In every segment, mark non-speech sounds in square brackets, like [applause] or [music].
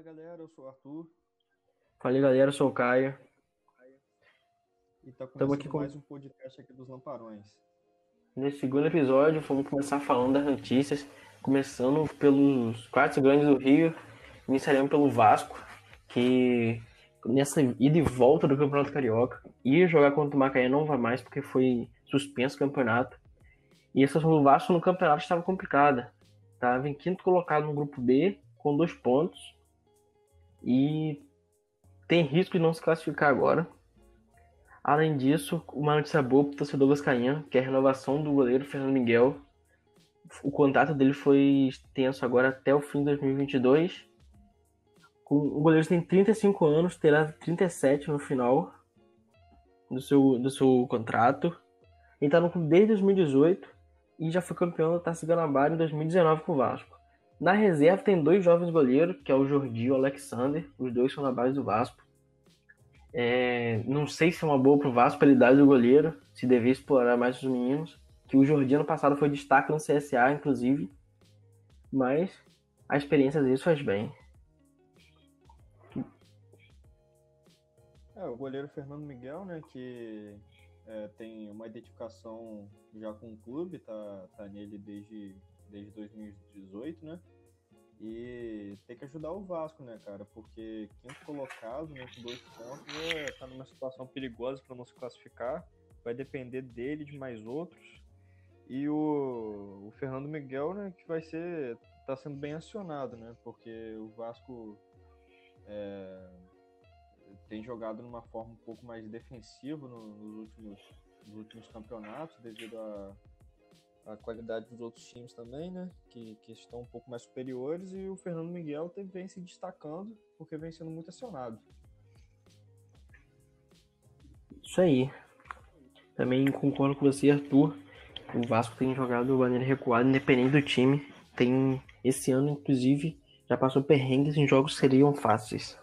Fala galera, eu sou o Arthur. Fala galera, eu sou o Caio. E tá começando aqui com... mais um podcast aqui dos Lamparões. Nesse segundo episódio, vamos começar falando das notícias, começando pelos quatro grandes do Rio, iniciaremos pelo Vasco, que nessa ida e volta do Campeonato Carioca, ia jogar contra o Macaé, não vai mais porque foi suspenso o campeonato. E essa do Vasco no campeonato estava complicada. Estava em quinto colocado no grupo B, com dois pontos. E tem risco de não se classificar agora. Além disso, uma notícia boa para o torcedor vascaíno, que é a renovação do goleiro Fernando Miguel. O contrato dele foi extenso agora até o fim de 2022. O goleiro tem 35 anos, terá 37 no final do seu, do seu contrato. Ele está no clube desde 2018 e já foi campeão da Taça Guanabara em 2019 com o Vasco. Na reserva tem dois jovens goleiros, que é o Jordi e o Alexander. Os dois são na base do Vasco. É, não sei se é uma boa pro Vasco pela idade do goleiro, se dever explorar mais os meninos. Que o Jordi ano passado foi destaque no CSA, inclusive. Mas a experiência deles faz bem. É, o goleiro Fernando Miguel, né, que é, tem uma identificação já com o clube, tá, tá nele desde, desde 2018, né? E tem que ajudar o Vasco, né, cara? Porque quinto colocado, né, com dois pontos, é, tá numa situação perigosa para não se classificar. Vai depender dele de mais outros. E o, o Fernando Miguel, né, que vai ser. tá sendo bem acionado, né? Porque o Vasco é, tem jogado numa forma um pouco mais defensiva no, nos, últimos, nos últimos campeonatos, devido a a qualidade dos outros times também, né? Que, que estão um pouco mais superiores e o Fernando Miguel tem, vem se destacando porque vem sendo muito acionado. Isso aí. Também concordo com você, Arthur. O Vasco tem jogado maneira recuada, independente do time. Tem esse ano, inclusive, já passou perrengues em jogos que seriam fáceis.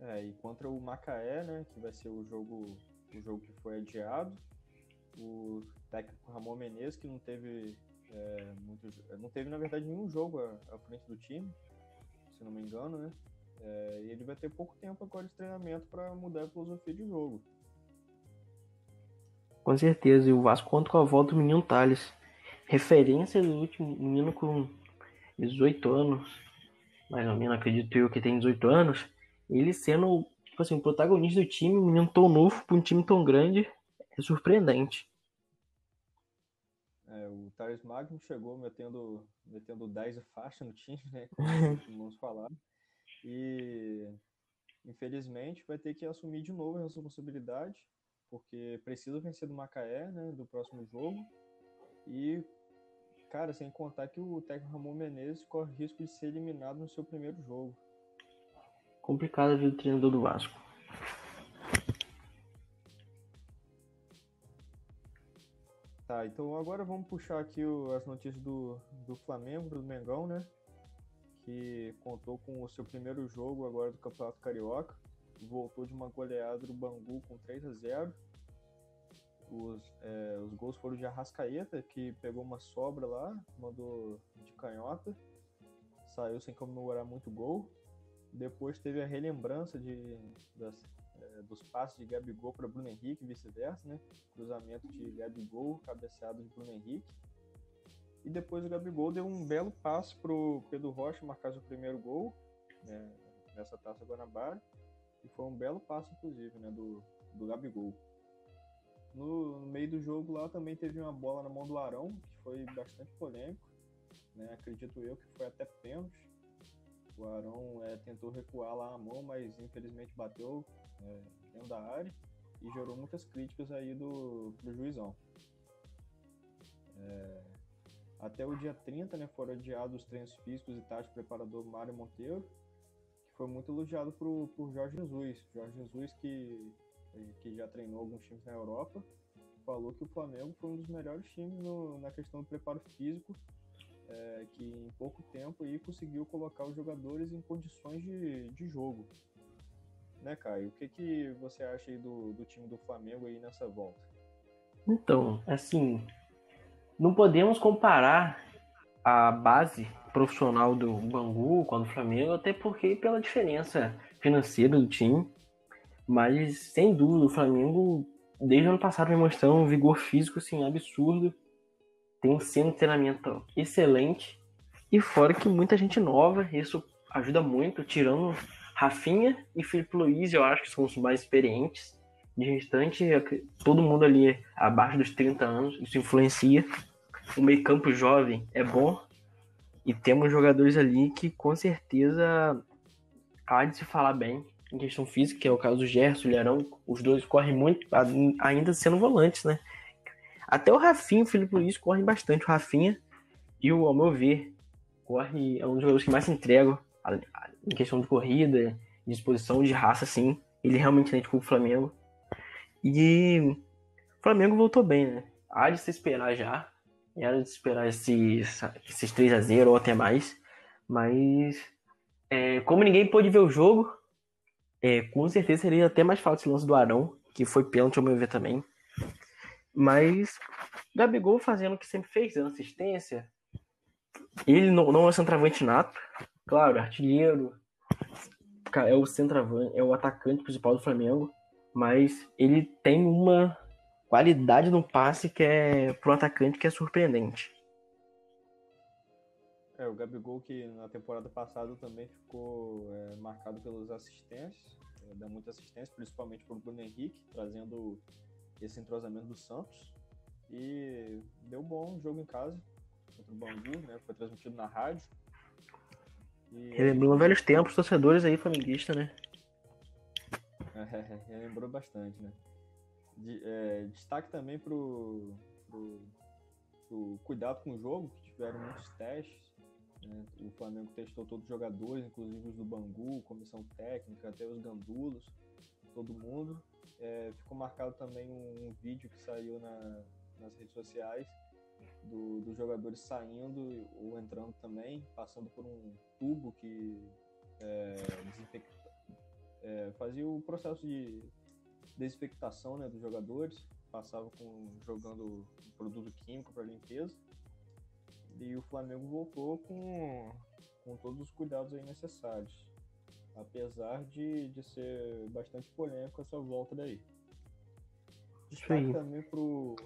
É, e contra o Macaé, né? Que vai ser o jogo, o jogo que foi adiado o técnico Ramon Menezes, que não teve é, muito, não teve na verdade nenhum jogo à, à, frente do time, se não me engano, né? É, e ele vai ter pouco tempo agora de treinamento para mudar a filosofia de jogo. Com certeza, e o Vasco conta com a volta do menino Thales. Referência do último menino com 18 anos, mais ou menos, acredito eu que tem 18 anos. Ele sendo, tipo assim, o protagonista do time, um menino tão novo para um time tão grande é surpreendente. É, o Thales Magno chegou metendo, metendo 10 e faixa no time, né? [laughs] Como vamos falar. E infelizmente vai ter que assumir de novo a responsabilidade, porque precisa vencer do Macaé, né? Do próximo jogo. E, cara, sem contar que o técnico Ramon Menezes corre risco de ser eliminado no seu primeiro jogo. Complicado a vida do treinador do Vasco. Tá, então agora vamos puxar aqui o, as notícias do, do Flamengo, do Mengão, né? Que contou com o seu primeiro jogo agora do Campeonato Carioca. Voltou de uma goleada do Bangu com 3 a 0 os, é, os gols foram de Arrascaeta, que pegou uma sobra lá, mandou de canhota, saiu sem comemorar muito gol. Depois teve a relembrança de, das, é, dos passes de Gabigol para Bruno Henrique vice-versa, né? Cruzamento de Gabigol, cabeceado de Bruno Henrique. E depois o Gabigol deu um belo passe para o Pedro Rocha marcar seu primeiro gol né, nessa Taça Guanabara. E foi um belo passe, inclusive, né, do, do Gabigol. No, no, meio do jogo lá também teve uma bola na mão do Arão, que foi bastante polêmico. Né? Acredito eu que foi até pênalti. O Arão é, tentou recuar lá a mão, mas infelizmente bateu é, dentro da área e gerou muitas críticas aí do, do juizão. É, até o dia 30, né, foram adiados os treinos físicos e táticos do preparador Mário Monteiro, que foi muito elogiado por, por Jorge Jesus. Jorge Jesus, que, que já treinou alguns times na Europa, falou que o Flamengo foi um dos melhores times no, na questão do preparo físico, é, que em pouco tempo aí conseguiu colocar os jogadores em condições de, de jogo né, Caio? O que, que você acha aí do, do time do Flamengo aí nessa volta? Então, assim, não podemos comparar a base profissional do Bangu quanto do Flamengo, até porque pela diferença financeira do time. Mas, sem dúvida, o Flamengo, desde o ano passado, vem mostrando um vigor físico assim, absurdo. Tem um centro de treinamento excelente. E fora que muita gente nova, isso ajuda muito, tirando Rafinha e Felipe Luiz, eu acho que são os mais experientes. De restante, todo mundo ali abaixo dos 30 anos, isso influencia. O meio campo jovem é bom. E temos jogadores ali que com certeza há de se falar bem em questão física, que é o caso do Gerson, o Ilharão. Os dois correm muito, ainda sendo volantes, né? Até o Rafinha o Felipe Luiz correm bastante. O Rafinha e o, ao meu ver, corre, é um dos jogadores que mais se entregam em questão de corrida, disposição, de raça, assim. Ele realmente identificou o Flamengo. E o Flamengo voltou bem, né? Há de se esperar já. Era de esperar esse, esses 3 a 0 ou até mais. Mas, é, como ninguém pôde ver o jogo, é, com certeza seria até mais fácil esse lance do Arão, que foi pênalti ao meu ver também. Mas, Gabigol fazendo o que sempre fez, dando assistência. Ele não, não é centroavante nato, claro, artilheiro, é o centroavante, é o atacante principal do Flamengo, mas ele tem uma qualidade no passe que é pro atacante que é surpreendente. É, o Gabigol que na temporada passada também ficou é, marcado pelas assistências, é, dá muita assistência, principalmente pro Bruno Henrique, trazendo esse entrosamento do Santos. E deu bom jogo em casa contra o Bangu, né? Foi transmitido na rádio. Relembrou velhos tempos, torcedores aí, flamenguista, né? [laughs] É, relembrou bastante, né? De, é, destaque também pro, pro, pro, cuidado com o jogo, que tiveram muitos testes. Né? O Flamengo testou todos os jogadores, inclusive os do Bangu, comissão técnica, até os gandulos, todo mundo. É, ficou marcado também um, um, vídeo que saiu na, nas redes sociais do, dos jogadores saindo ou entrando também, passando por um tubo que é, é, fazia o processo de desinfectação né, dos jogadores, passava com, jogando produto químico para limpeza. E o Flamengo voltou com, com todos os cuidados aí necessários. Apesar de, de ser bastante polêmico essa volta daí. Destaque também pro,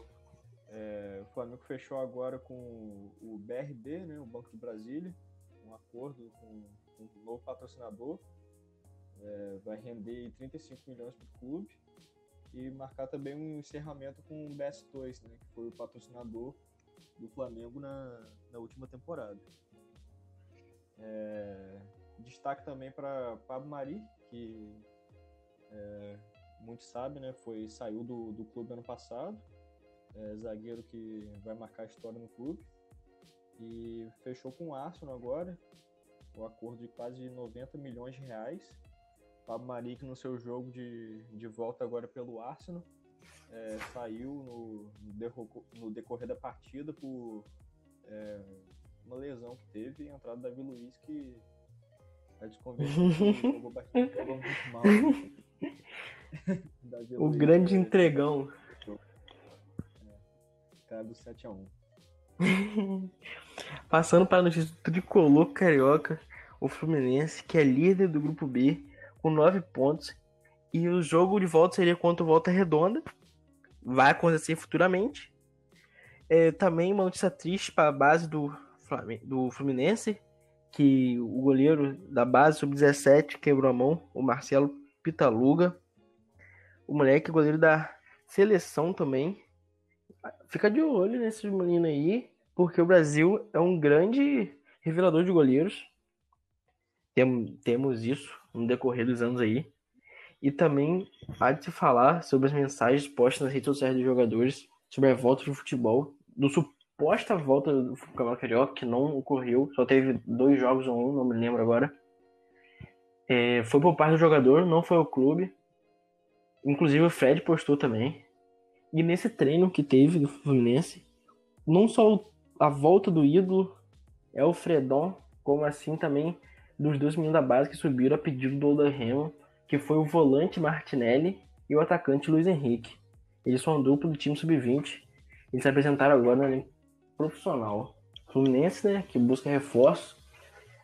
é, Flamengo fechou agora com o BRB, né, o Banco de Brasília, um acordo com, um novo patrocinador. É, vai render 35 milhões para o clube e marcar também um encerramento com o BS2, né, que foi o patrocinador do Flamengo na, na última temporada. É, destaque também para Pablo Mari, que é, muitos sabem, né, foi, saiu do, do clube ano passado é, zagueiro que vai marcar a história no clube. E fechou com o Arsenal agora, o um acordo de quase 90 milhões de reais. Pablo Maric no seu jogo de, de volta agora pelo Arsenal. É, saiu no, no, decorrer da partida por é, uma lesão que teve e a entrada da Davi Luiz que a desconversão [laughs] jogou bastante, jogou muito mal. [laughs] [laughs] o grande é, entregão cara do 7x1. [laughs] Passando para a notícia do tricolor carioca, o Fluminense, que é líder do grupo B, com 9 pontos. E o jogo de volta seria contra o Volta Redonda. Vai acontecer futuramente. É, também uma notícia triste para a base do, do Fluminense, que o goleiro da base sub-17 quebrou a mão, o Marcelo Pitaluga. O moleque goleiro da seleção também, fica de olho nesses meninos aí, porque o Brasil é um grande revelador de goleiros. Tem, temos isso no decorrer dos anos aí. E também há de se falar sobre as mensagens postas nas redes sociais dos jogadores sobre a volta do futebol, do suposta volta do Campeonato Carioca, que não ocorreu, só teve dois jogos ou um, não me lembro agora. É, foi por parte do jogador, não foi o clube. Inclusive o Fred postou também. E nesse treino que teve do Fluminense, não só a volta do ídolo é o Fredon, como assim também dos dois meninos da base que subiram a pedido do Oldham, que foi o volante Martinelli e o atacante Luiz Henrique. Eles são a dupla do time sub-20. Eles se apresentaram agora no profissional. Fluminense, né? Que busca reforço.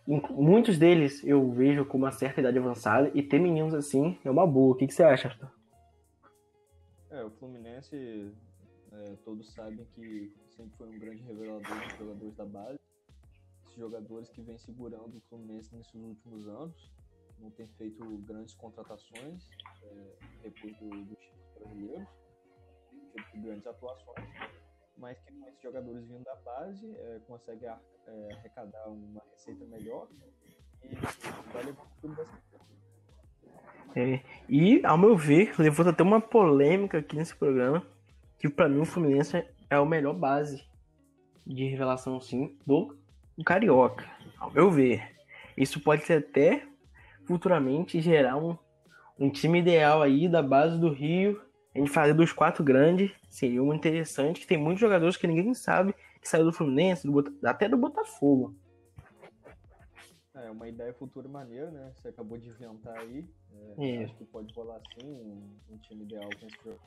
Muitos deles eu vejo com uma certa idade avançada e ter meninos assim é uma boa. O que, que você acha, Arthur? É, o Fluminense, é, todos sabem que sempre foi um grande revelador dos jogadores da base. Esses jogadores que vem segurando o Fluminense nesses últimos anos, não tem feito grandes contratações é, depois do, dos títulos brasileiros, tipo, grandes atuações, mas que com esses jogadores vindo da base é, consegue é, arrecadar uma receita melhor e vai levar tudo dessa é, e, ao meu ver, levou até uma polêmica aqui nesse programa, que para mim o Fluminense é o melhor base de revelação, sim, do, do Carioca, ao meu ver. Isso pode ser até futuramente gerar um, um time ideal aí da base do Rio, a gente fazer dos quatro grandes, seria muito interessante, que tem muitos jogadores que ninguém sabe que saiu do Fluminense, do, até do Botafogo. É uma ideia futura maneira, né? Você acabou de inventar aí. É, Acho que pode rolar sim um, um time ideal com esses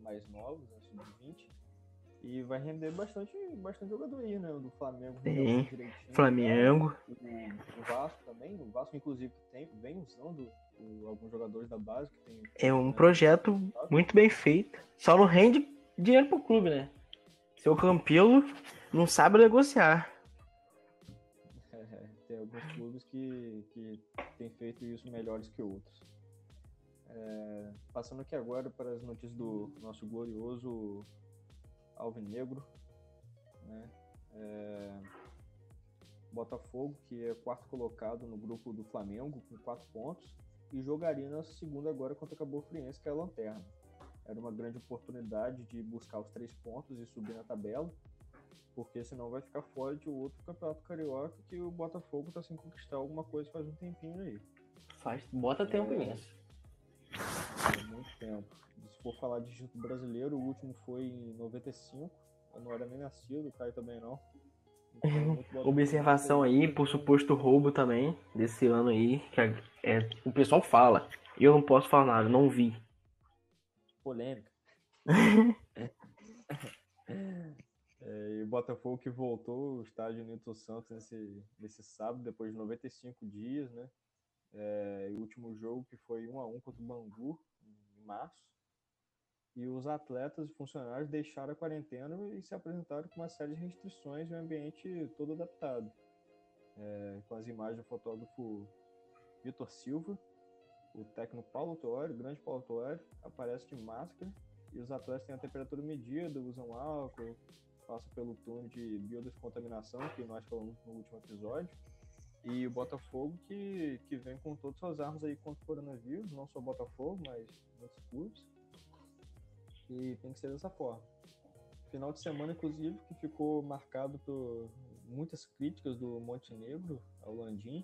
mais novos, né, sub-20. E vai render bastante, bastante jogador aí, né? Do Flamengo. Sim. Flamengo. O, o, Vasco também. O Vasco, inclusive, tem, vem usando o, alguns jogadores da base. Que tem, é um né, projeto muito bem feito. Só não rende dinheiro pro clube, né? Seu Campelo não sabe negociar. Alguns clubes que, que têm feito isso melhores que outros. É, passando aqui agora para as notícias do nosso glorioso Alvinegro, né? É, Botafogo, que é quarto colocado no grupo do Flamengo, com quatro pontos, e jogaria na segunda agora contra o Cabo Friense, que é a lanterna. Era uma grande oportunidade de buscar os três pontos e subir na tabela, porque senão vai ficar fora de outro campeonato carioca que o Botafogo está sem conquistar alguma coisa faz um tempinho aí. Faz, bota tempo é, nisso. É muito tempo. Se for falar de título brasileiro, o último foi em 95. Eu não era nem nascido, o Caio também não. Então, [laughs] Observação aí por suposto roubo também desse ano aí, que é, é, o pessoal fala. Eu não posso falar nada, não vi. Polêmica. [laughs] É, e o Botafogo que voltou ao estádio Nilton Santos nesse, nesse sábado, depois de 95 dias, né? É, o último jogo que foi 1 a 1 contra o Bangu, em março. E os atletas e funcionários deixaram a quarentena e se apresentaram com uma série de restrições e um ambiente todo adaptado. É, com as imagens do fotógrafo Vitor Silva, o técnico Paulo Tuori, o grande Paulo Tuori, aparece de máscara e os atletas têm a temperatura medida, usam álcool, passa pelo turno de biodescontaminação, que nós falamos no último episódio. E o Botafogo que, que vem com todas as armas aí contra o coronavírus, não só o Botafogo, mas outros clubes. E tem que ser dessa forma. Final de semana, inclusive, que ficou marcado por muitas críticas do Montenegro ao Landim,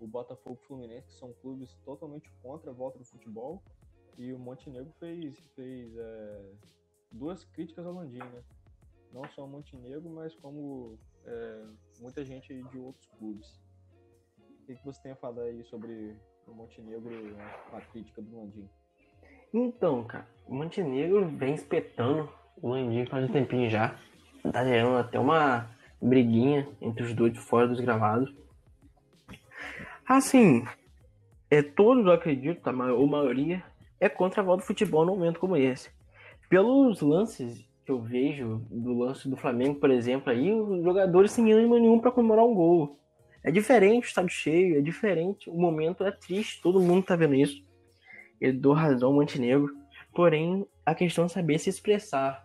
o Botafogo Fluminense, que são clubes totalmente contra a volta do futebol. E o Montenegro fez, fez é, duas críticas ao Landim, né? Não só Montenegro, mas como é, muita gente de outros clubes. O que, você tem a falar aí sobre o Montenegro com a crítica do Landim? Então, cara, o Montenegro vem espetando o Landim faz um tempinho já. Tá gerando até uma briguinha entre os dois fora dos gravados. Assim, é, todos eu acredito, a maioria, é contra a volta do futebol num momento como esse. Pelos lances eu vejo do lance do Flamengo, por exemplo, aí os jogadores sem ânimo nenhum para comemorar um gol. É diferente o estádio cheio, é diferente, o momento é triste, todo mundo tá vendo isso. Eu dou razão ao Montenegro, porém a questão é saber se expressar.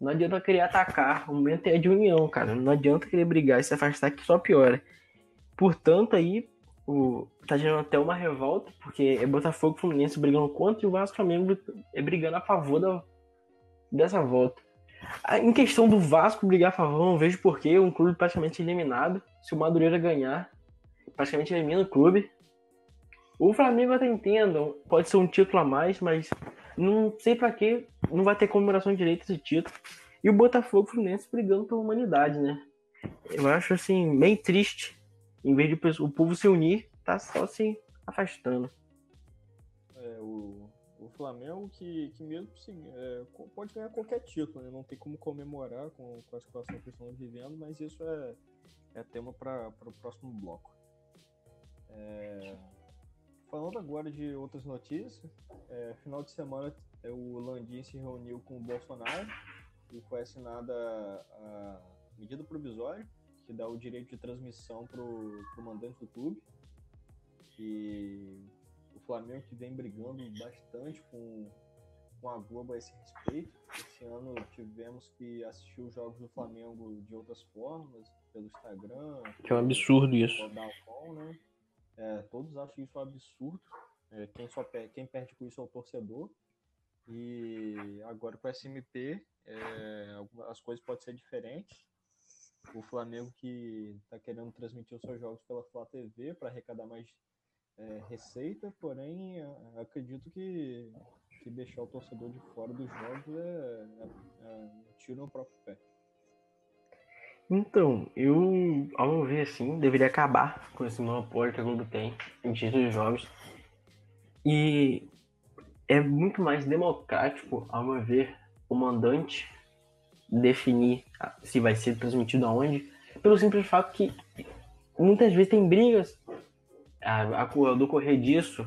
Não adianta querer atacar, o momento é de união, cara. Não adianta querer brigar e se afastar que só piora. Portanto, aí o, tá gerando até uma revolta, porque é Botafogo Fluminense brigando contra e o Vasco Flamengo é brigando a favor da, dessa volta. Em questão do Vasco brigar favor, não vejo porquê. Um clube praticamente eliminado. Se o Madureira ganhar, praticamente elimina o clube. O Flamengo até entendo, pode ser um título a mais, mas não sei para que não vai ter comemoração direito esse título. E o Botafogo Fluminense brigando pela humanidade, né? Eu acho assim, bem triste. Em vez de o povo se unir, tá só se afastando. Flamengo que, que mesmo assim, é, pode ganhar qualquer título, né? não tem como comemorar com, com a situação que estão vivendo, mas isso é, é tema para o próximo bloco. É, falando agora de outras notícias, é, final de semana é, o Landim se reuniu com o Bolsonaro e foi assinada a medida provisória que dá o direito de transmissão para o mandante do clube. E Flamengo que vem brigando bastante com, com a Globo a esse respeito. Esse ano tivemos que assistir os jogos do Flamengo de outras formas, pelo Instagram. Que é um absurdo isso. né? é, todos acham isso um absurdo. É, quem, só perde, quem perde com isso é o torcedor. E agora com o SMP, é, as coisas podem ser diferentes. O Flamengo que está querendo transmitir os seus jogos pela Flá TV para arrecadar mais é, receita, porém acredito que, que deixar o torcedor de fora dos jogos é, é, é tiro no próprio pé. Então, eu, ao meu ver, assim, deveria acabar com esse monopólio que a Globo tem em títulos de jogos. E é muito mais democrático, ao meu ver, o mandante definir se vai ser transmitido aonde, pelo simples fato que muitas vezes tem brigas do correr disso,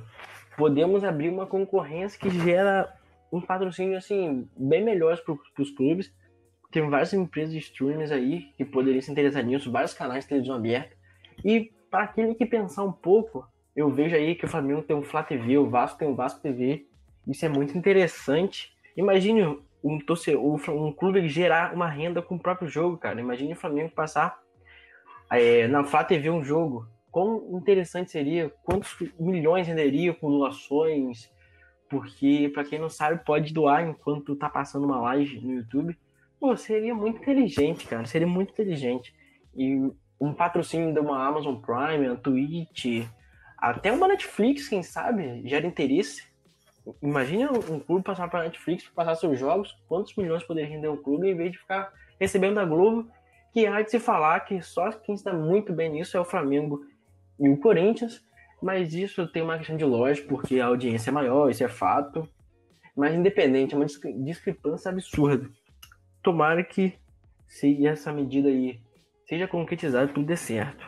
podemos abrir uma concorrência que gera um patrocínio assim bem melhor para os clubes. Tem várias empresas de streamers aí que poderiam se interessar nisso, vários canais de televisão aberta. E para aquele que pensar um pouco, eu vejo aí que o Flamengo tem um Flá TV, o Vasco tem um Vasco TV. Isso é muito interessante. Imagine um, torcedor, um clube gerar uma renda com o próprio jogo, cara. Imagine o Flamengo passar é, na Flá TV um jogo quão interessante seria, quantos milhões renderia com doações, porque para quem não sabe pode doar enquanto tá passando uma live no YouTube. Pô, seria muito inteligente, cara, seria muito inteligente. E um patrocínio de uma Amazon Prime, uma Twitch, até uma Netflix, quem sabe, gera interesse. Imagina um clube passar para Netflix, passar seus jogos, quantos milhões poderia render um clube em vez de ficar recebendo da Globo, que há de se falar que só quem está muito bem nisso é o Flamengo e o Corinthians, mas isso tem uma questão de lógica, porque a audiência é maior, isso é fato. Mas independente, é uma discrepância absurda. Tomara que se essa medida aí seja concretizada, tudo dê certo.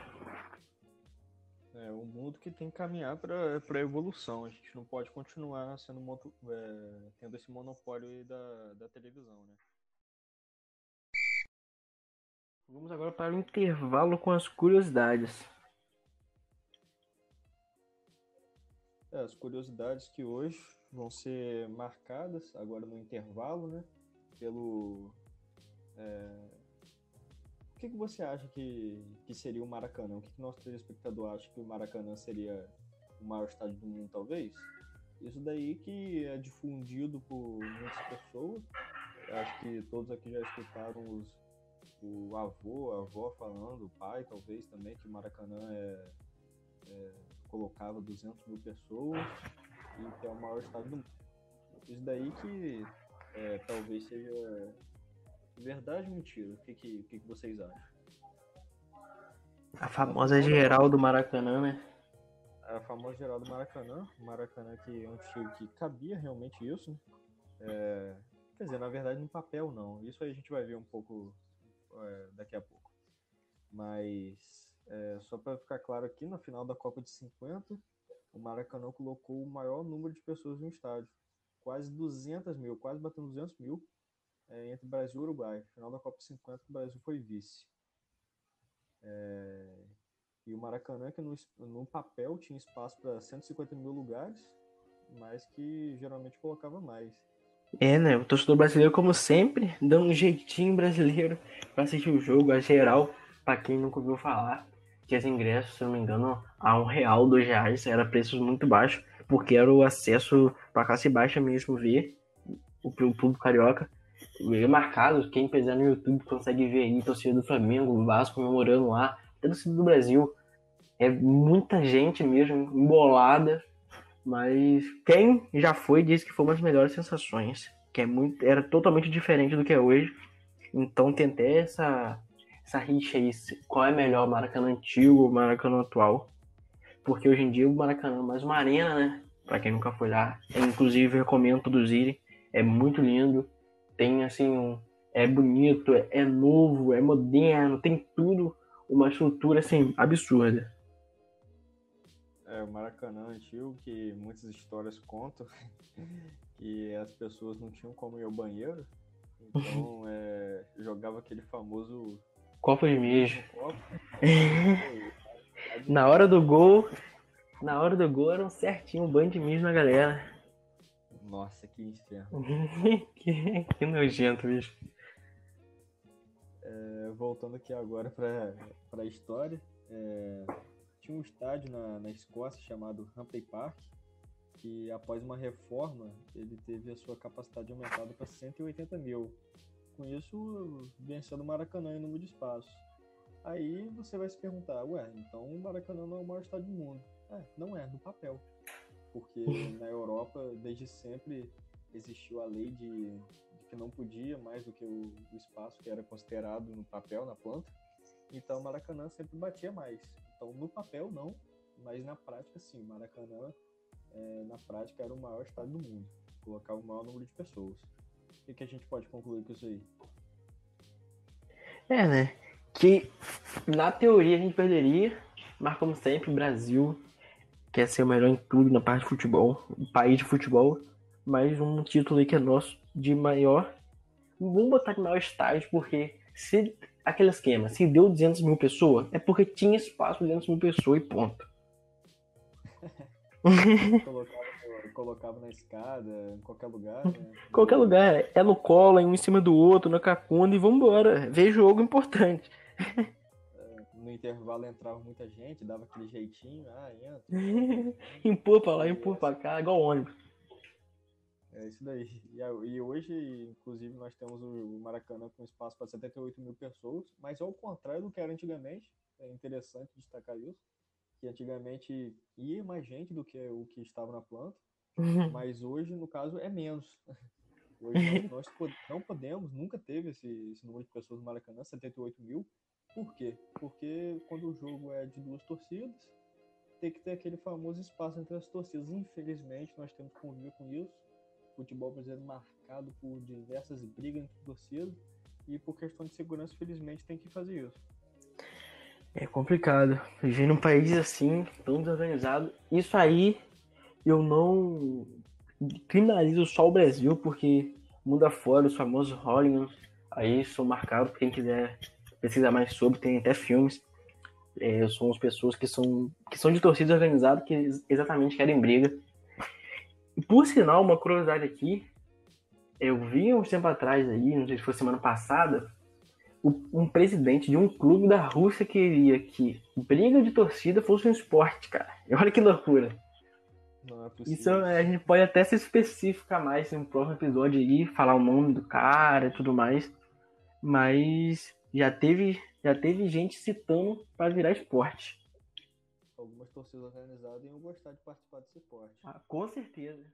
É, o mundo que tem que caminhar para a evolução. A gente não pode continuar sendo é, tendo esse monopólio aí da, da televisão, né? Vamos agora para o intervalo com as curiosidades. É, as curiosidades que hoje vão ser marcadas agora no intervalo, né? Pelo. É... O que, que você acha que, que seria o Maracanã? O que, que nosso telespectador acha que o Maracanã seria o maior estádio do mundo, talvez? Isso daí que é difundido por muitas pessoas. Eu acho que todos aqui já escutaram os, o avô, a avó falando, o pai talvez também, que o Maracanã é, é colocava 200 mil pessoas e que é o maior estádio do mundo. Isso daí que é, talvez seja verdade ou mentira? O que, que, que, vocês acham? A famosa geral do Maracanã, né? A famosa geral do Maracanã. Maracanã que é um time que cabia realmente isso. Né? É, quer dizer, na verdade, no papel não. Isso aí a gente vai ver um pouco é, daqui a pouco. Mas é, só para ficar claro aqui, na final da Copa de 50, o Maracanã colocou o maior número de pessoas no estádio. Quase 200 mil, quase batendo 200 mil é, entre Brasil e Uruguai. Final da Copa de 50, o Brasil foi vice. É, e o Maracanã, que no, no papel tinha espaço para 150 mil lugares, mas que geralmente colocava mais. É, né? O torcedor brasileiro, como sempre, dando um jeitinho brasileiro para assistir o jogo, a geral, para quem nunca ouviu falar que os ingressos, se não me engano, a um real, dois reais, era preços muito baixos, porque era o acesso para classe baixa mesmo ver o público carioca. E marcado, quem pesar no YouTube consegue ver aí torcida do Flamengo, o Vasco comemorando lá, torcida do Brasil. É muita gente mesmo, embolada, mas quem já foi disse que foi uma das melhores sensações, que é muito, era totalmente diferente do que é hoje. Então tem até essa essa rixa aí, qual é melhor, o Maracanã antigo ou Maracanã atual. Porque hoje em dia o Maracanã é mais uma arena, né? para quem nunca foi lá. Eu, inclusive, recomendo todos irem. É muito lindo. Tem, assim, um, é bonito, é, é novo, é moderno, tem tudo. Uma estrutura, assim, absurda. É, o Maracanã antigo, que muitas histórias contam [laughs] que as pessoas não tinham como ir ao banheiro. [laughs] Então, é, jogava aquele famoso Copo de mijo. na hora do gol, na hora do gol era um certinho um banho de mijo na galera. Nossa, que inferno. [laughs] que, que nojento, bicho. É, voltando aqui agora para a história, é, tinha um estádio na, na Escócia chamado Hampden Park, que após uma reforma ele teve a sua capacidade aumentada para 180 mil com isso vencendo o Maracanã em número de espaços. Aí você vai se perguntar, ué, então o Maracanã não é o maior estádio do mundo. É, não é, no papel. Porque [laughs] na Europa, desde sempre, existiu a lei de, de que não podia mais do que o, o, espaço que era considerado no papel, na planta. Então o Maracanã sempre batia mais. Então no papel não, mas na prática sim. Maracanã, é, na prática, era o maior estádio do mundo. Colocava o maior número de pessoas. O que a gente pode concluir com isso aí? É, né? Que na teoria a gente perderia, mas como sempre, o Brasil quer ser o melhor em tudo na parte de futebol, o país de futebol, mais um título aí que é nosso de maior. Vamos botar de maior estágio, porque se aquele esquema, se deu 200 mil pessoas, é porque tinha espaço para 200 mil pessoas e ponto. [laughs] colocava na escada, em qualquer lugar, né? qualquer lugar. É no colo, um em cima do outro, na cacunda e vambora. Ver jogo importante. É, no intervalo entrava muita gente, dava aquele jeitinho, ah, entra. [laughs] empurra pra lá, empurra pra cá, igual ônibus. É isso daí. E hoje, inclusive, nós temos o Maracanã com espaço para 78 mil pessoas, mas ao contrário do que era antigamente. É interessante destacar isso. Que antigamente ia mais gente do que o que estava na planta. Uhum. [laughs] Mas hoje, no caso, é menos. [laughs] Hoje nós, nós não podemos, nunca teve esse, esse, número de pessoas no Maracanã, 78 mil. Por quê? Porque quando o jogo é de duas torcidas, tem que ter aquele famoso espaço entre as torcidas. Infelizmente, nós temos que conviver com isso. Futebol brasileiro marcado por diversas brigas entre torcidas. E por questão de segurança, infelizmente, tem que fazer isso. É complicado. Viver num país assim, tão desorganizado. Isso aí eu não criminalizo só o Brasil, porque mundo afora, os famosos hooligans, aí são marcados, quem quiser pesquisar mais sobre, tem até filmes. É, são as pessoas que são, que são de torcidas organizadas, que exatamente querem briga. E por sinal, uma curiosidade aqui, eu vi uns tempo atrás aí, não sei se foi semana passada, um presidente de um clube da Rússia queria que briga de torcida fosse um esporte, cara. Olha que loucura. Não é possível. Isso a gente pode até se especificar mais no próximo episódio aí, falar o nome do cara e tudo mais. Mas já teve, já teve gente citando para virar esporte. Algumas torcidas organizadas iam gostar de participar desse esporte. Ah, com certeza.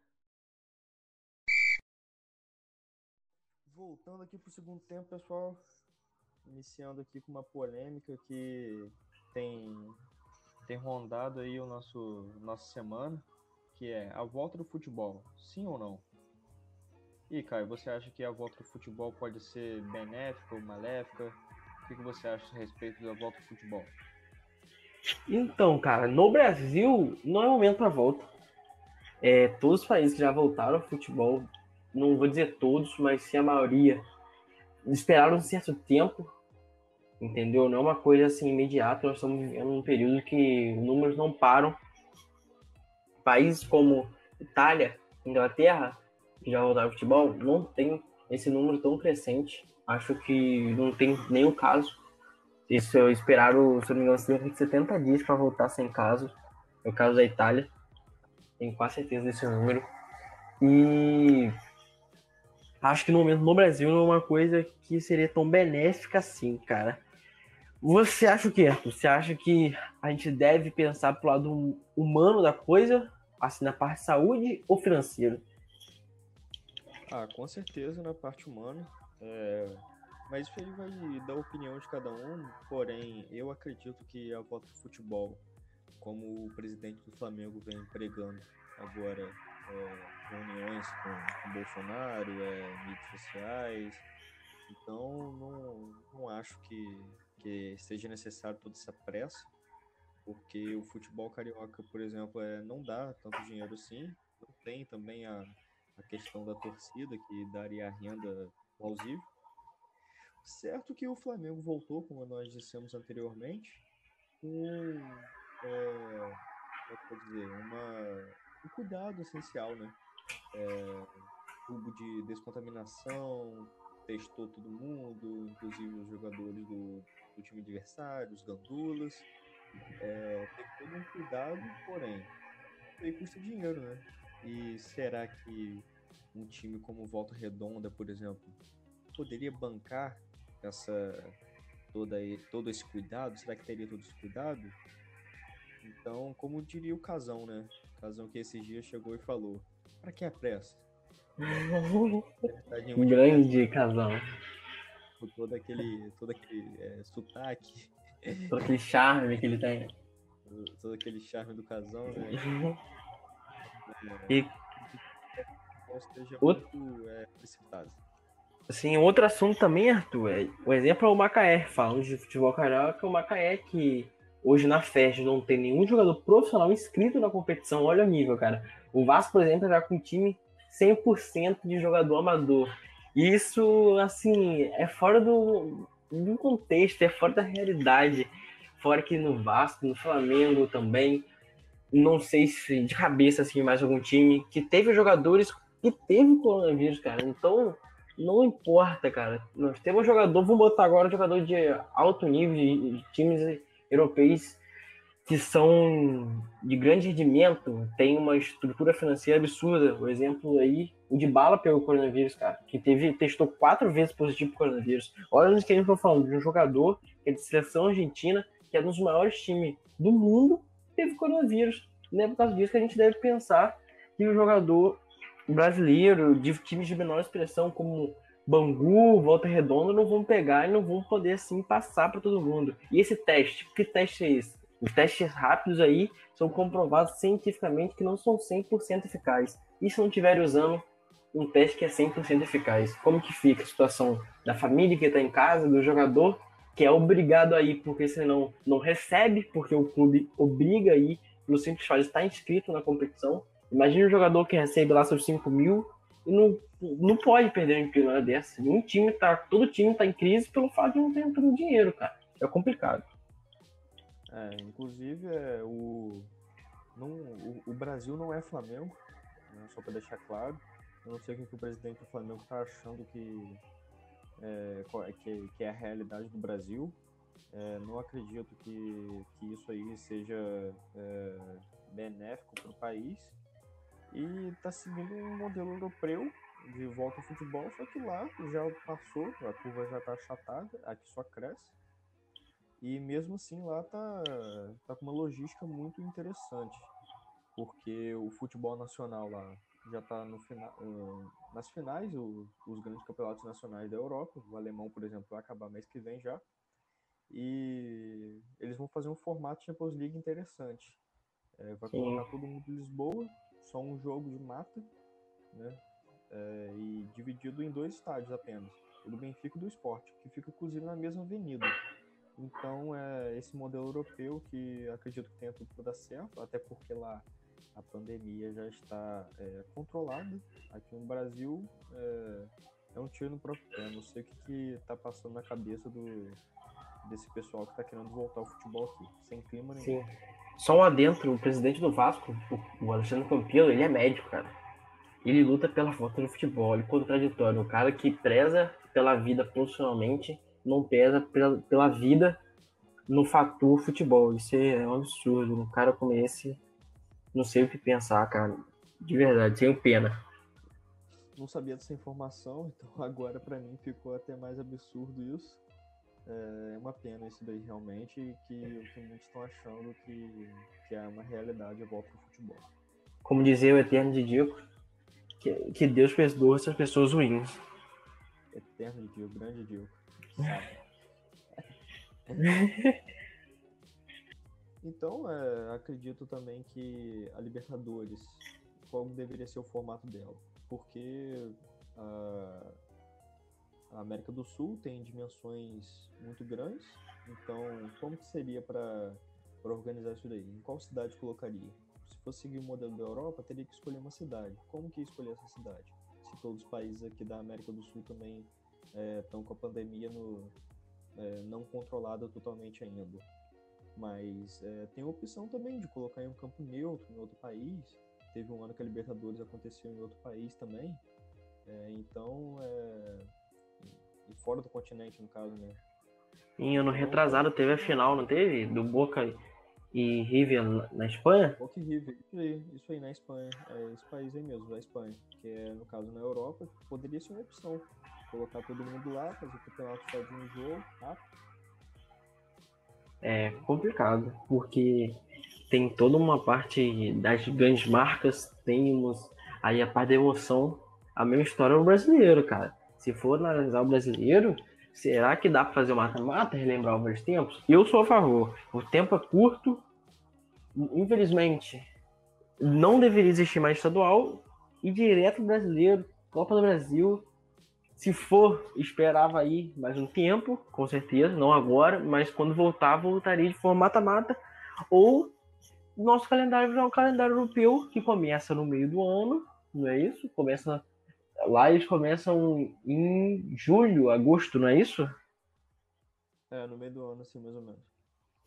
Voltando aqui pro segundo tempo, pessoal. Iniciando aqui com uma polêmica que tem, tem rondado aí o nosso nossa semana que é a volta do futebol, sim ou não? E Caio, você acha que a volta do futebol pode ser benéfica ou maléfica? O que, você acha a respeito da volta do futebol? Então, cara, no Brasil não é momento para volta. É, todos os países que já voltaram ao futebol, não vou dizer todos, mas sim a maioria, esperaram um certo tempo, entendeu? Não é uma coisa assim imediata. Nós estamos vivendo um período que números não param países como Itália, Inglaterra, que já voltaram ao futebol, não tem esse número tão crescente. Acho que não tem nenhum caso. Isso eu esperaram, se eu não me engano, cerca de 70 dias para voltar sem caso. É o caso da Itália. Tenho quase certeza desse número. E acho que no momento no Brasil não é uma coisa que seria tão benéfica assim, cara. Você acha o quê? Você acha que a gente deve pensar pro lado humano da coisa assim, na parte de saúde ou financeiro? Ah, com certeza na parte humana. É... Mas isso aí vai da opinião de cada um. Porém, eu acredito que a volta do futebol, como o presidente do Flamengo vem pregando agora é, reuniões com, com Bolsonaro, é, mídias sociais. Então, não, não acho que, que seja necessário toda essa pressa, porque o futebol carioca, por exemplo, é, não dá tanto dinheiro assim. Não tem também a, a questão da torcida, que daria a renda plausível. Certo que o Flamengo voltou, como nós dissemos anteriormente, com é, como é dizer, uma, um cuidado essencial, né? É, de descontaminação, testou todo mundo, inclusive os jogadores do, do time adversário, os gandulas. É, teve todo um cuidado, porém, aí custa dinheiro, né? E será que um time como Volta Redonda, por exemplo, poderia bancar essa toda todo esse cuidado? Será que teria todo esse cuidado? Então, como diria o Casão, né? O Casão que esses dias chegou e falou: "Para que a pressa?" [laughs] um grande Casão. Com todo aquele, todo aquele é, sotaque. [laughs] Todo aquele charme que ele tem. Todo aquele charme do Casão, né? [laughs] É, e outro, é, precipitado. Assim, outro assunto também, Arthur, é, o exemplo é o Macaé. Falando de futebol carioca, o Macaé que hoje na festa não tem nenhum jogador profissional inscrito na competição. Olha o nível, cara. O Vasco, por exemplo, já com um time 100% de jogador amador. E isso, assim, é fora do, do contexto, é fora da realidade. Fora que no Vasco, no Flamengo também, não sei se de cabeça, assim, mais algum time que teve jogadores que teve coronavírus, cara. Então, não importa, cara. Nós temos um jogador, vamos botar agora um jogador de alto nível, de times europeus que são de grande rendimento, tem uma estrutura financeira absurda. O exemplo aí, o de Bala pegou coronavírus, cara, que teve, testou quatro vezes positivo por coronavírus. Olha o que a gente tá falando, de um jogador que é de seleção argentina, que é um dos maiores times do mundo, teve coronavírus. Não é por causa disso que a gente deve pensar que o jogador brasileiro, de times de menor expressão, como Bangu, Volta Redonda, não vão pegar e não vão poder assim passar para todo mundo. E esse teste, que teste é esse? Os testes rápidos aí são comprovados cientificamente que não são 100% eficazes. E se não estiver usando um teste que é 100% eficaz? Como que fica a situação da família que está em casa, do jogador que é obrigado a ir porque senão não recebe, porque o clube obriga a ir no simples fato de estar inscrito na competição. Imagina um jogador que recebe lá seus 5 mil e não, não pode perder uma empresa dessa. Um time tá, todo time está em crise pelo fato de não ter entrado dinheiro, cara. É complicado. É, inclusive, é, o, não, o, o, Brasil não é Flamengo, né, só para deixar claro. Eu não sei o que o presidente do Flamengo está achando que é, que, que, é a realidade do Brasil. É, não acredito que, que isso aí seja é, benéfico para o país. E está seguindo um modelo europeu de volta ao futebol, só que lá já passou, a curva já está achatada, aqui só cresce. E mesmo assim lá tá, tá com uma logística muito interessante, porque o futebol nacional lá já está no final, nas finais, o, os grandes campeonatos nacionais da Europa. O alemão, por exemplo, vai acabar mês que vem já. E eles vão fazer um formato Champions League interessante. É, vai Sim. colocar todo mundo em Lisboa, só um jogo de mata, né? É, e dividido em dois estádios apenas. O do Benfica e do Sport, que fica inclusive na mesma avenida. Então, é esse modelo europeu que acredito que tenha tudo para dar certo, até porque lá a pandemia já está é, controlada. Aqui no Brasil é, é, um tiro no próprio pé. Não sei o que está passando na cabeça do, desse pessoal que está querendo voltar ao futebol aqui, sem clima nenhum. Sim. Só um adentro, o presidente do Vasco, o Alexandre Campilo, ele é médico, cara. Ele luta pela volta do futebol, ele é contraditório. Um cara que preza pela vida profissionalmente não pesa pela, pela vida no fator futebol. Isso é um absurdo. Um cara como esse, não sei o que pensar, cara. De verdade, tenho pena. Não sabia dessa informação, [laughs] então agora para mim ficou até mais absurdo isso. É uma pena isso daí realmente, que, que muitos estão achando que, que é uma realidade a volta ao futebol. Como dizia o Eterno de Dico, que, que Deus perdoa essas pessoas ruins. Eterno de Dico, grande Dico. [laughs] então, é, acredito também que a Libertadores qual deveria ser o formato dela. Porque a, a América do Sul tem dimensões muito grandes, então como que seria para organizar isso daí? Em qual cidade colocaria? Se fosse seguir o modelo da Europa, teria que escolher uma cidade. Como que escolher essa cidade? Se todos os países aqui da América do Sul também estão é, com a pandemia no, é, não controlada totalmente ainda. Mas é, tem a opção também de colocar em um campo neutro em outro país. Teve um ano que a Libertadores aconteceu em outro país também. É, então, é, e fora do continente, no caso, né? Em ano então, retrasado teve a final, não teve? Do Boca e River na Espanha? Boca e River, isso aí, isso aí na Espanha. É esse país aí mesmo, da Espanha. Que é, no caso, na Europa, poderia ser uma opção. Colocar todo mundo lá, fazer o campeonato de um jogo, rápido é complicado, porque tem toda uma parte das grandes marcas, temos aí a parte da emoção, a mesma história no brasileiro, cara. Se for analisar o brasileiro, será que dá para fazer o mata-mata, relembrar os tempos? Eu sou a favor. O tempo é curto, infelizmente, não deveria existir mais estadual e direto brasileiro, Copa do Brasil, se for, esperava aí mais um tempo, com certeza, não agora, mas quando voltar, voltaria de forma mata-mata. Ou nosso calendário é um calendário europeu que começa no meio do ano, não é isso? Começa lá eles começam em julho, agosto, não é isso? É, no meio do ano, assim, mais ou menos.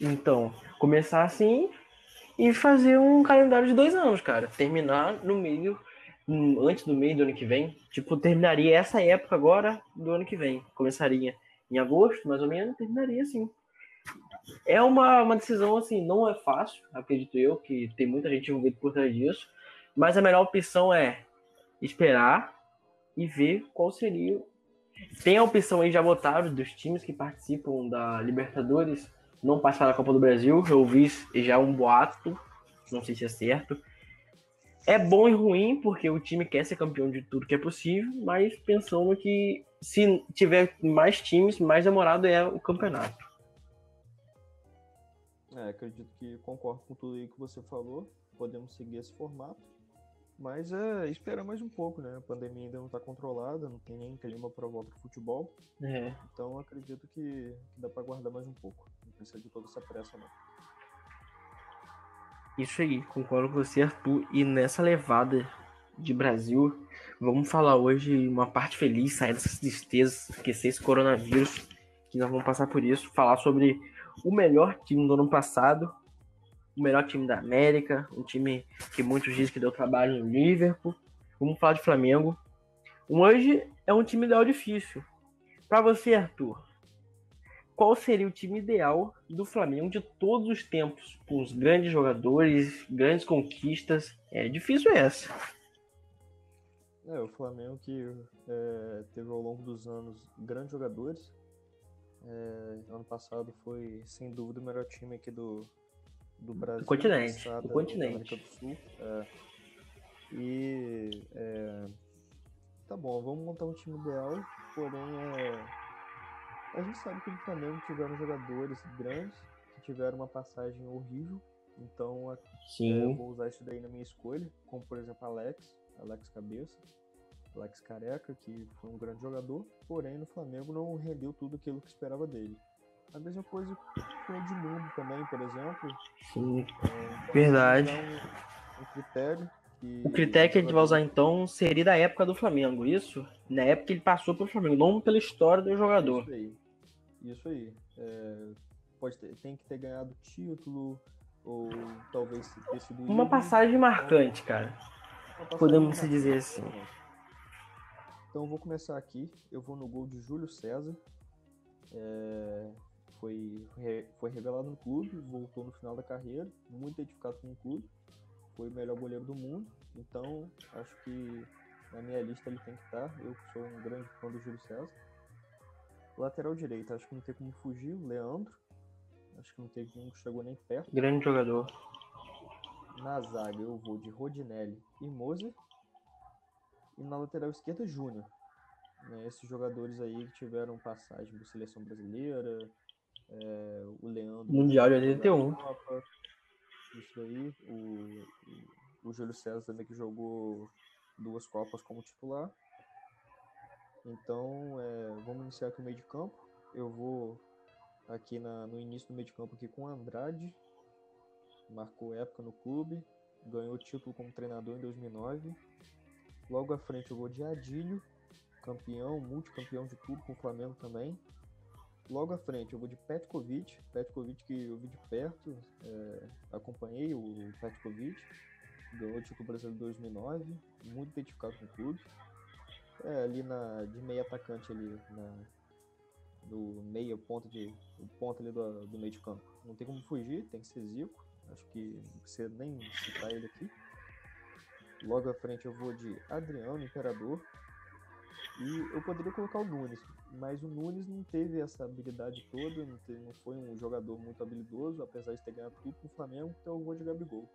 Então, começar assim e fazer um calendário de dois anos, cara. Terminar no meio antes do meio do ano que vem. Tipo, terminaria essa época agora do ano que vem. Começaria em agosto, mais ou menos, terminaria assim. É uma, uma decisão, assim, não é fácil, acredito eu, que tem muita gente envolvida por trás disso. Mas a melhor opção é esperar e ver qual seria. Tem a opção aí já botaram dos times que participam da Libertadores não passar da Copa do Brasil. Eu vi já um boato, não sei se é certo, é bom e ruim, porque o time quer ser campeão de tudo que é possível, mas pensando que se tiver mais times, mais demorado é o campeonato. É, acredito que concordo com tudo aí que você falou. Podemos seguir esse formato. Mas é esperar mais um pouco, né? A pandemia ainda não está controlada, não tem nem clima para volta do futebol. É. Então acredito que, que dá para guardar mais um pouco. Não precisa de toda essa pressa, não. Isso aí, concordo com você, Arthur. E nessa levada de Brasil, vamos falar hoje uma parte feliz, sair dessas tristezas, esquecer esse coronavírus, que nós vamos passar por isso, falar sobre o melhor time do ano passado, o melhor time da América, um time que muitos dizem que deu trabalho no Liverpool. Vamos falar de Flamengo. Hoje é um time ideal difícil. Para você, Arthur, qual seria o time ideal do Flamengo de todos os tempos, com os grandes jogadores, grandes conquistas. É difícil essa. É, o Flamengo que é, teve ao longo dos anos grandes jogadores. É, ano passado foi, sem dúvida, o melhor time aqui do, do Brasil. Do continente. Do continente. Do Sul. É. E é, tá bom, vamos montar um time ideal, porém é a gente sabe que no Flamengo tiveram jogadores grandes que tiveram uma passagem horrível. Então Sim. eu vou usar isso daí na minha escolha, como por exemplo Alex, Alex Cabeça, Alex Careca, que foi um grande jogador, porém no Flamengo não rendeu tudo aquilo que esperava dele. A mesma coisa com o Edmundo também, por exemplo. Sim, é, verdade. Um, um critério o critério que a gente vai usar então seria da época do Flamengo, isso? Na época que ele passou pelo Flamengo, não pela história do jogador. Isso aí. Isso aí. É, pode ter, tem que ter ganhado título, ou talvez ter sido. Uma passagem marcante, cara. Passagem Podemos marcante. dizer assim. Então eu vou começar aqui. Eu vou no gol de Júlio César. É, foi, foi revelado no clube, voltou no final da carreira, muito edificado com o clube foi o melhor goleiro do mundo. Então, acho que na minha lista ele tem que estar. Eu sou um grande fã do Júlio César. Lateral direito, acho que não tem como fugir. O Leandro. Acho que não teve nenhum que chegou nem perto. Grande jogador. Na zaga eu vou de Rodinelli e Moser. E na lateral esquerda, Júnior. Né, esses jogadores aí que tiveram passagem por seleção brasileira. É, o Leandro. Mundial de 81 isso aí, o, o Júlio César também que jogou duas Copas como titular. Então, é, vamos iniciar aqui o meio de campo. Eu vou aqui na, no início do meio de campo aqui com Andrade, marcou época no clube, ganhou o título como treinador em 2009. Logo à frente eu vou de Adílio, campeão, multicampeão de tudo com o Flamengo também. Logo à frente eu vou de Petkovic, Petkovic que eu vi de perto, é, acompanhei o Petkovic, ganhou o título brasileiro em 2009, muito identificado com o clube. É, ali na, de meio atacante ali, na, do meio ponto de o ponto ali do, do meio de campo. Não tem como fugir, tem que ser Zico. Acho que não precisa nem citar ele aqui. Logo à frente eu vou de Adriano, Imperador. E eu poderia colocar o Nunes, mas o Nunes não teve essa habilidade toda, não, teve, não foi um jogador muito habilidoso, apesar de ter ganhado tudo com o Flamengo, então eu vou de Gabigol.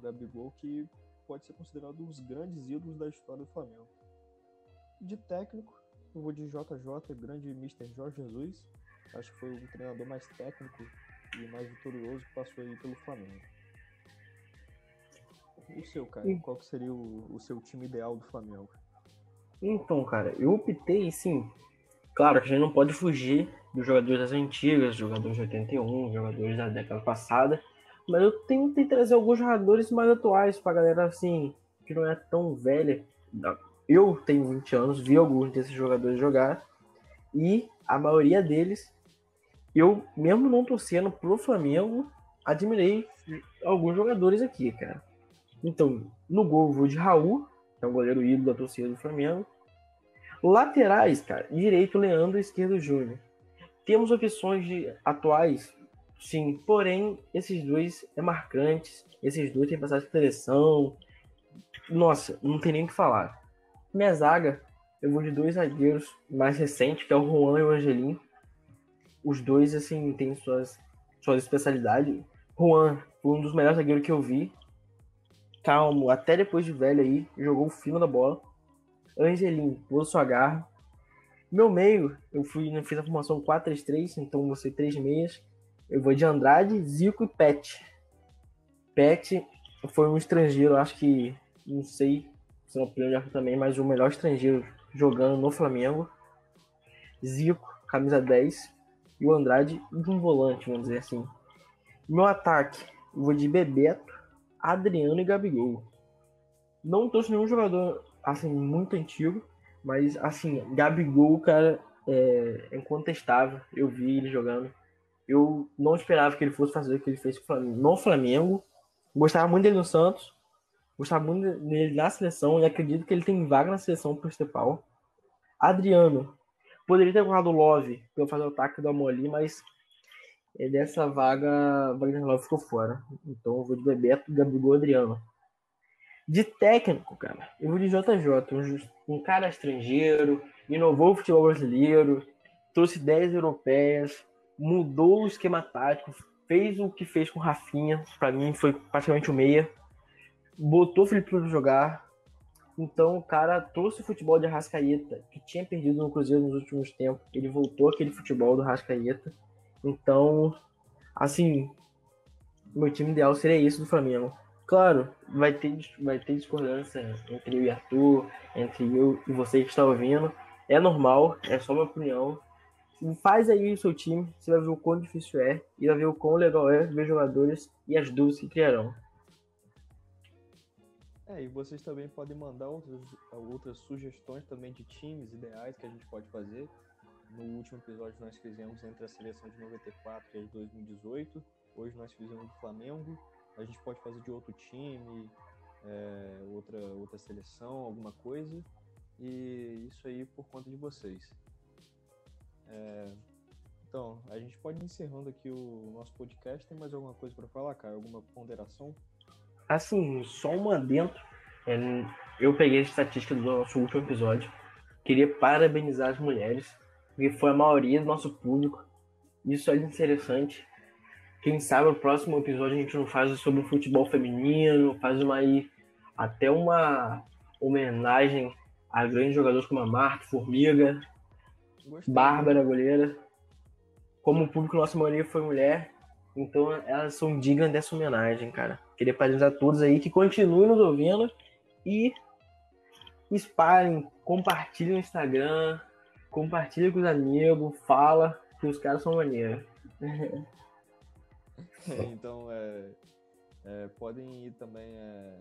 Gabigol que pode ser considerado um dos grandes ídolos da história do Flamengo. De técnico, eu vou de JJ, grande Mr. Jorge Jesus. Acho que foi o treinador mais técnico e mais vitorioso que passou aí pelo Flamengo. E o seu, cara? Qual que seria o, o seu time ideal do Flamengo? Então, cara, eu optei, sim. Claro que a gente não pode fugir dos jogadores das antigas, jogadores de 81, jogadores da década passada. Mas eu tentei trazer alguns jogadores mais atuais pra galera, assim, que não é tão velha. Eu tenho 20 anos, vi alguns desses jogadores jogar. E a maioria deles eu, mesmo não torcendo pro Flamengo, admirei alguns jogadores aqui, cara. Então, no gol, vou de Raul, que é o goleiro ídolo da torcida do Flamengo. Laterais, cara, direito Leandro, esquerdo Júnior. Temos opções de atuais, sim, porém, esses dois é marcantes. Esses dois têm passado de seleção. Nossa, não tem nem o que falar. Minha zaga, eu vou de dois zagueiros mais recentes, que é o Juan e o Angelim os dois, assim, têm suas, suas especialidades. Juan um dos melhores zagueiros que eu vi. Calmo, até depois de velho aí, jogou o fino da bola. Angelim, pôs sua garra. Meu meio, eu fui, fiz a formação 4-3-3, então você três meias. Eu vou de Andrade, Zico e Pet. Pet foi um estrangeiro, acho que, não sei se é opinião de também, mas o melhor estrangeiro jogando no Flamengo. Zico, camisa 10 e o Andrade de um volante, vamos dizer assim. Meu ataque, vou de Bebeto, Adriano e Gabigol. Não trouxe nenhum jogador assim muito antigo, mas assim, Gabigol, cara, é, incontestável. Eu vi ele jogando. Eu não esperava que ele fosse fazer o que ele fez no Flamengo. Gostava muito dele no Santos. Gostava muito dele na seleção e acredito que ele tem vaga na seleção principal. Adriano, Poderia ter colocado o Love para fazer o ataque do Amoli, mas dessa vaga, Wagner Love ficou fora. Então eu vou de Bebeto, Gabigol Adriano. De técnico, cara, eu vou de JJ, um, cara estrangeiro, inovou o futebol brasileiro, trouxe ideias europeias, mudou o esquema tático, fez o que fez com o Rafinha, para mim foi praticamente o meia, botou o Felipe para jogar, então o cara trouxe o futebol de Arrascaeta, que tinha perdido no Cruzeiro nos últimos tempos. Ele voltou aquele futebol do Arrascaeta. Então, assim, meu time ideal seria isso do Flamengo. Claro, vai ter, vai ter discordância entre eu e Arthur, entre eu e você que está ouvindo. É normal, é só uma opinião. Faz aí o seu time, você vai ver o quão difícil é, e vai ver o quão legal é ver jogadores e as dúvidas que criarão. É, e vocês também podem mandar outras, outras sugestões também de times ideais que a gente pode fazer. No último episódio nós fizemos entre a seleção de 94 e a de 2018. Hoje nós fizemos do Flamengo. A gente pode fazer de outro time, é, outra, outra seleção, alguma coisa. E isso aí por conta de vocês. É, então, a gente pode ir encerrando aqui o nosso podcast. Tem mais alguma coisa para falar, cara? Alguma ponderação? Assim, só um dentro. É, eu peguei a estatística do nosso último episódio. Queria parabenizar as mulheres, porque foi a maioria do nosso público. Isso é interessante. Quem sabe o próximo episódio a gente não faz sobre o futebol feminino, faz uma aí até uma homenagem a grandes jogadores como a Marta, Formiga, Gostei. Bárbara, goleira. Como o público, nossa maioria foi mulher, então elas são dignas dessa homenagem, cara. Queria parabenizar todos aí que continuem nos ouvindo e espalhem, compartilhem no Instagram, compartilhem com os amigos, fala que os caras são maneiros. [laughs] [laughs] então, é, é, podem ir também é,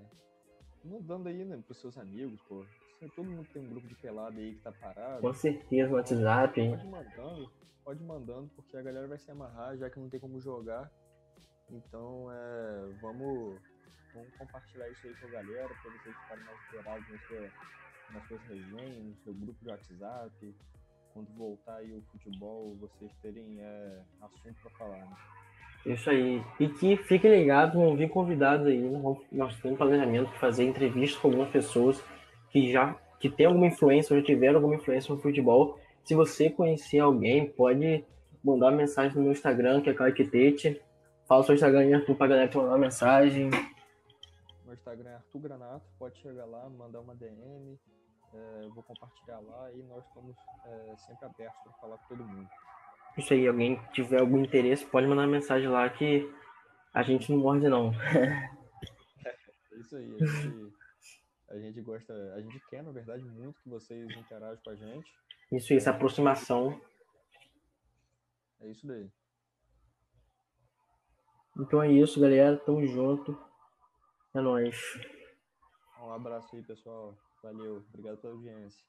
mandando aí né, pros seus amigos, pô. Todo mundo tem um grupo de pelada aí que tá parado. Com certeza, no WhatsApp, hein? Pode mandando, pode mandando, porque a galera vai se amarrar, já que não tem como jogar. Então, é, vamos, vamos compartilhar isso aí com a galera, para vocês ficarem mais inteirados na nas suas resenhas, no seu grupo de WhatsApp. Quando voltar aí o futebol, vocês terem é, assunto para falar, né? Isso aí. E que fiquem ligados, vão vir convidados aí. Né? Nós temos planejamento de fazer entrevistas com algumas pessoas que já que tem alguma influência ou já tiveram alguma influência no futebol. Se você conhecer alguém, pode mandar mensagem no meu Instagram, que é Kaikitete. Fala o seu Instagram, Arthur, pra galera te mandar uma mensagem. Meu Instagram é Arthur Granato, pode chegar lá, mandar uma DM, é, vou compartilhar lá e nós estamos é, sempre abertos para falar com todo mundo. Isso aí, alguém tiver algum interesse, pode mandar mensagem lá que a gente não morde não. é isso aí, a gente, a gente gosta, a gente quer, na verdade, muito que vocês interajam com a gente. Isso aí, essa aproximação. É isso daí. Então é isso, galera. Tamo junto. É nóis. Um abraço aí, pessoal. Valeu. Obrigado pela audiência.